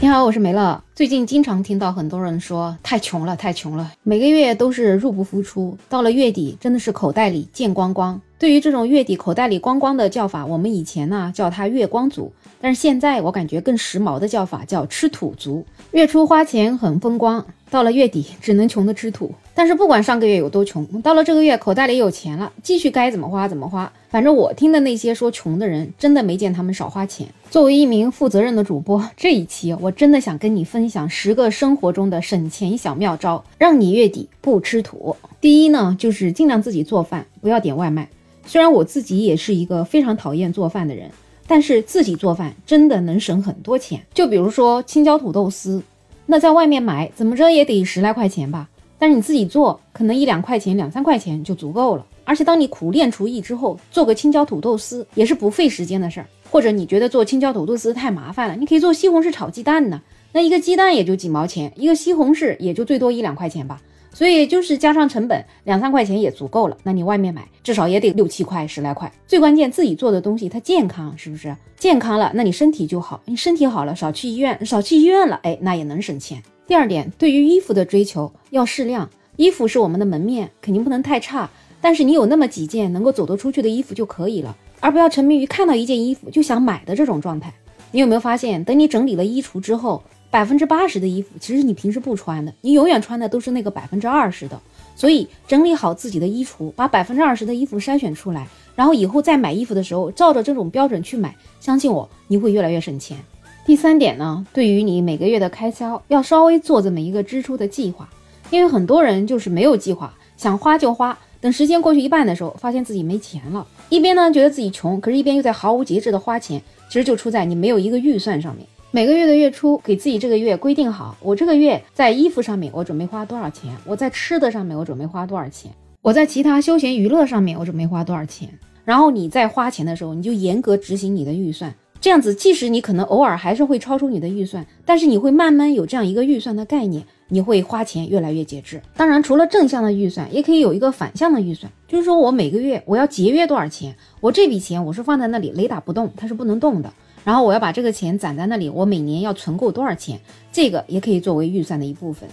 你好，我是梅乐。最近经常听到很多人说太穷了，太穷了，每个月都是入不敷出，到了月底真的是口袋里见光光。对于这种月底口袋里光光的叫法，我们以前呢叫它月光族，但是现在我感觉更时髦的叫法叫吃土族。月初花钱很风光，到了月底只能穷的吃土。但是不管上个月有多穷，到了这个月口袋里有钱了，继续该怎么花怎么花。反正我听的那些说穷的人，真的没见他们少花钱。作为一名负责任的主播，这一期我真的想跟你分享十个生活中的省钱小妙招，让你月底不吃土。第一呢，就是尽量自己做饭，不要点外卖。虽然我自己也是一个非常讨厌做饭的人，但是自己做饭真的能省很多钱。就比如说青椒土豆丝，那在外面买怎么着也得十来块钱吧。但是你自己做，可能一两块钱、两三块钱就足够了。而且当你苦练厨艺之后，做个青椒土豆丝也是不费时间的事儿。或者你觉得做青椒土豆丝太麻烦了，你可以做西红柿炒鸡蛋呢。那一个鸡蛋也就几毛钱，一个西红柿也就最多一两块钱吧。所以就是加上成本两三块钱也足够了。那你外面买至少也得六七块、十来块。最关键自己做的东西它健康，是不是？健康了，那你身体就好。你身体好了，少去医院，少去医院了，哎，那也能省钱。第二点，对于衣服的追求要适量。衣服是我们的门面，肯定不能太差。但是你有那么几件能够走得出去的衣服就可以了，而不要沉迷于看到一件衣服就想买的这种状态。你有没有发现，等你整理了衣橱之后，百分之八十的衣服其实你平时不穿的，你永远穿的都是那个百分之二十的。所以整理好自己的衣橱，把百分之二十的衣服筛选出来，然后以后再买衣服的时候，照着这种标准去买，相信我，你会越来越省钱。第三点呢，对于你每个月的开销，要稍微做这么一个支出的计划，因为很多人就是没有计划，想花就花，等时间过去一半的时候，发现自己没钱了。一边呢觉得自己穷，可是一边又在毫无节制的花钱，其实就出在你没有一个预算上面。每个月的月初，给自己这个月规定好，我这个月在衣服上面我准备花多少钱，我在吃的上面我准备花多少钱，我在其他休闲娱乐上面我准备花多少钱。然后你在花钱的时候，你就严格执行你的预算。这样子，即使你可能偶尔还是会超出你的预算，但是你会慢慢有这样一个预算的概念，你会花钱越来越节制。当然，除了正向的预算，也可以有一个反向的预算，就是说我每个月我要节约多少钱，我这笔钱我是放在那里雷打不动，它是不能动的。然后我要把这个钱攒在那里，我每年要存够多少钱，这个也可以作为预算的一部分。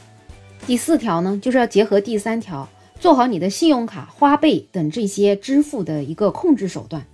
第四条呢，就是要结合第三条，做好你的信用卡、花呗等这些支付的一个控制手段。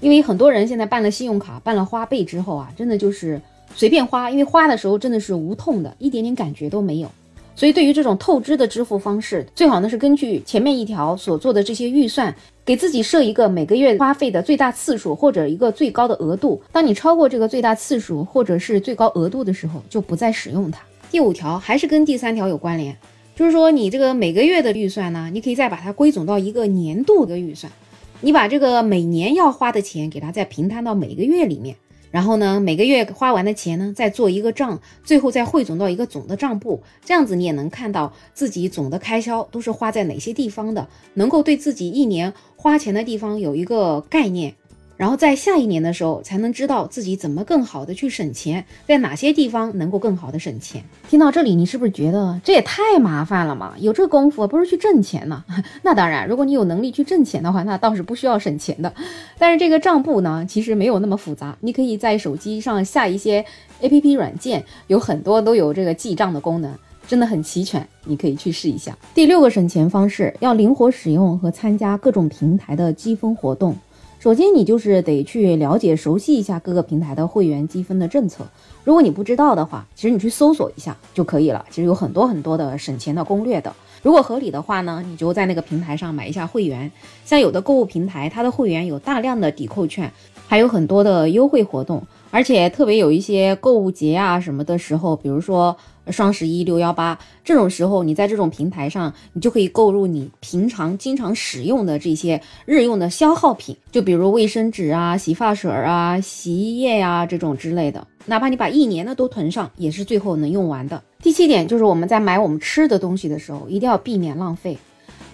因为很多人现在办了信用卡、办了花呗之后啊，真的就是随便花，因为花的时候真的是无痛的，一点点感觉都没有。所以对于这种透支的支付方式，最好呢是根据前面一条所做的这些预算，给自己设一个每个月花费的最大次数或者一个最高的额度。当你超过这个最大次数或者是最高额度的时候，就不再使用它。第五条还是跟第三条有关联，就是说你这个每个月的预算呢，你可以再把它归总到一个年度的预算。你把这个每年要花的钱给它再平摊到每个月里面，然后呢，每个月花完的钱呢，再做一个账，最后再汇总到一个总的账簿，这样子你也能看到自己总的开销都是花在哪些地方的，能够对自己一年花钱的地方有一个概念。然后在下一年的时候，才能知道自己怎么更好的去省钱，在哪些地方能够更好的省钱。听到这里，你是不是觉得这也太麻烦了嘛？有这功夫，不如去挣钱呢？那当然，如果你有能力去挣钱的话，那倒是不需要省钱的。但是这个账簿呢，其实没有那么复杂，你可以在手机上下一些 APP 软件，有很多都有这个记账的功能，真的很齐全，你可以去试一下。第六个省钱方式，要灵活使用和参加各种平台的积分活动。首先，你就是得去了解、熟悉一下各个平台的会员积分的政策。如果你不知道的话，其实你去搜索一下就可以了。其实有很多很多的省钱的攻略的。如果合理的话呢，你就在那个平台上买一下会员。像有的购物平台，它的会员有大量的抵扣券，还有很多的优惠活动，而且特别有一些购物节啊什么的时候，比如说。双十一、六幺八这种时候，你在这种平台上，你就可以购入你平常经常使用的这些日用的消耗品，就比如卫生纸啊、洗发水啊、洗衣液呀这种之类的。哪怕你把一年的都囤上，也是最后能用完的。第七点就是我们在买我们吃的东西的时候，一定要避免浪费。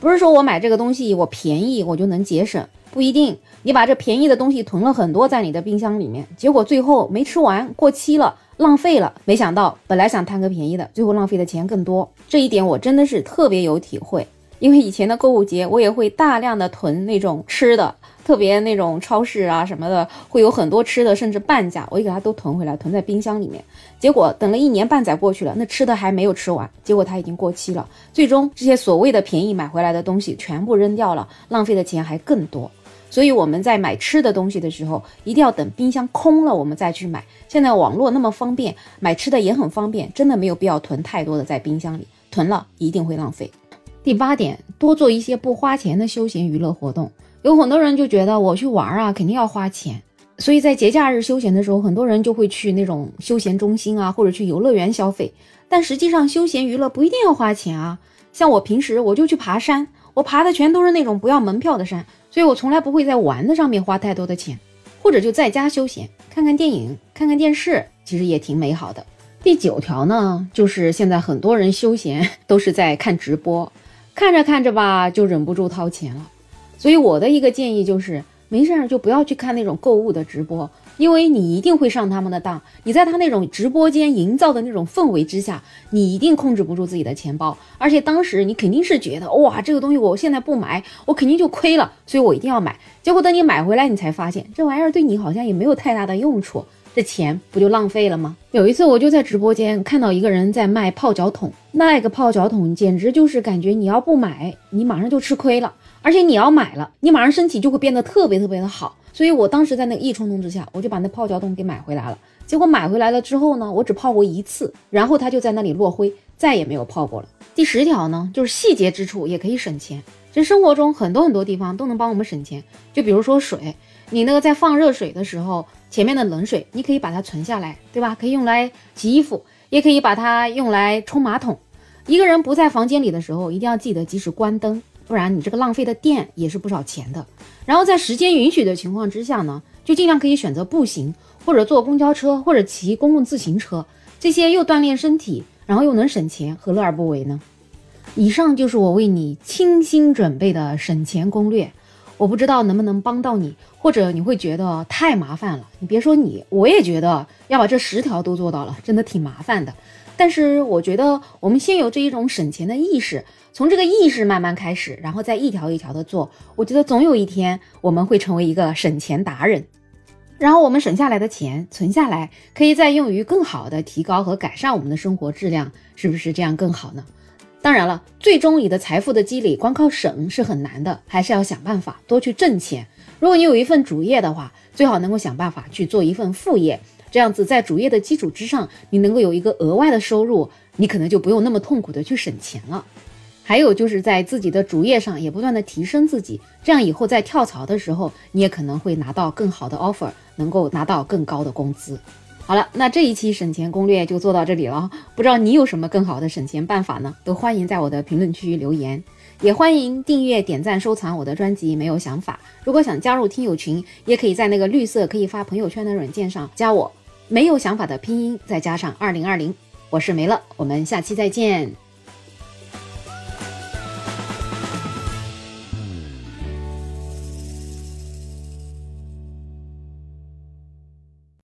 不是说我买这个东西我便宜我就能节省，不一定。你把这便宜的东西囤了很多在你的冰箱里面，结果最后没吃完，过期了。浪费了，没想到本来想贪个便宜的，最后浪费的钱更多。这一点我真的是特别有体会，因为以前的购物节我也会大量的囤那种吃的，特别那种超市啊什么的，会有很多吃的，甚至半价，我就给它都囤回来，囤在冰箱里面。结果等了一年半载过去了，那吃的还没有吃完，结果它已经过期了。最终这些所谓的便宜买回来的东西全部扔掉了，浪费的钱还更多。所以我们在买吃的东西的时候，一定要等冰箱空了我们再去买。现在网络那么方便，买吃的也很方便，真的没有必要囤太多的在冰箱里，囤了一定会浪费。第八点，多做一些不花钱的休闲娱乐活动。有很多人就觉得我去玩啊，肯定要花钱，所以在节假日休闲的时候，很多人就会去那种休闲中心啊，或者去游乐园消费。但实际上，休闲娱乐不一定要花钱啊。像我平时我就去爬山，我爬的全都是那种不要门票的山，所以我从来不会在玩的上面花太多的钱，或者就在家休闲，看看电影，看看电视，其实也挺美好的。第九条呢，就是现在很多人休闲都是在看直播，看着看着吧，就忍不住掏钱了。所以我的一个建议就是，没事儿就不要去看那种购物的直播，因为你一定会上他们的当。你在他那种直播间营造的那种氛围之下，你一定控制不住自己的钱包，而且当时你肯定是觉得，哇，这个东西我现在不买，我肯定就亏了，所以我一定要买。结果等你买回来，你才发现这玩意儿对你好像也没有太大的用处，这钱不就浪费了吗？有一次我就在直播间看到一个人在卖泡脚桶，那个泡脚桶简直就是感觉你要不买，你马上就吃亏了。而且你要买了，你马上身体就会变得特别特别的好。所以我当时在那个一冲动之下，我就把那泡脚桶给买回来了。结果买回来了之后呢，我只泡过一次，然后它就在那里落灰，再也没有泡过了。第十条呢，就是细节之处也可以省钱。其实生活中很多很多地方都能帮我们省钱，就比如说水，你那个在放热水的时候，前面的冷水你可以把它存下来，对吧？可以用来洗衣服，也可以把它用来冲马桶。一个人不在房间里的时候，一定要记得及时关灯。不然你这个浪费的电也是不少钱的。然后在时间允许的情况之下呢，就尽量可以选择步行，或者坐公交车，或者骑公共自行车，这些又锻炼身体，然后又能省钱，何乐而不为呢？以上就是我为你精心准备的省钱攻略，我不知道能不能帮到你，或者你会觉得太麻烦了。你别说你，我也觉得要把这十条都做到了，真的挺麻烦的。但是我觉得我们先有这一种省钱的意识。从这个意识慢慢开始，然后再一条一条的做，我觉得总有一天我们会成为一个省钱达人。然后我们省下来的钱存下来，可以再用于更好的提高和改善我们的生活质量，是不是这样更好呢？当然了，最终你的财富的积累光靠省是很难的，还是要想办法多去挣钱。如果你有一份主业的话，最好能够想办法去做一份副业，这样子在主业的基础之上，你能够有一个额外的收入，你可能就不用那么痛苦的去省钱了。还有就是在自己的主业上也不断的提升自己，这样以后在跳槽的时候，你也可能会拿到更好的 offer，能够拿到更高的工资。好了，那这一期省钱攻略就做到这里了。不知道你有什么更好的省钱办法呢？都欢迎在我的评论区留言，也欢迎订阅、点赞、收藏我的专辑。没有想法，如果想加入听友群，也可以在那个绿色可以发朋友圈的软件上加我。没有想法的拼音再加上二零二零，我是没了，我们下期再见。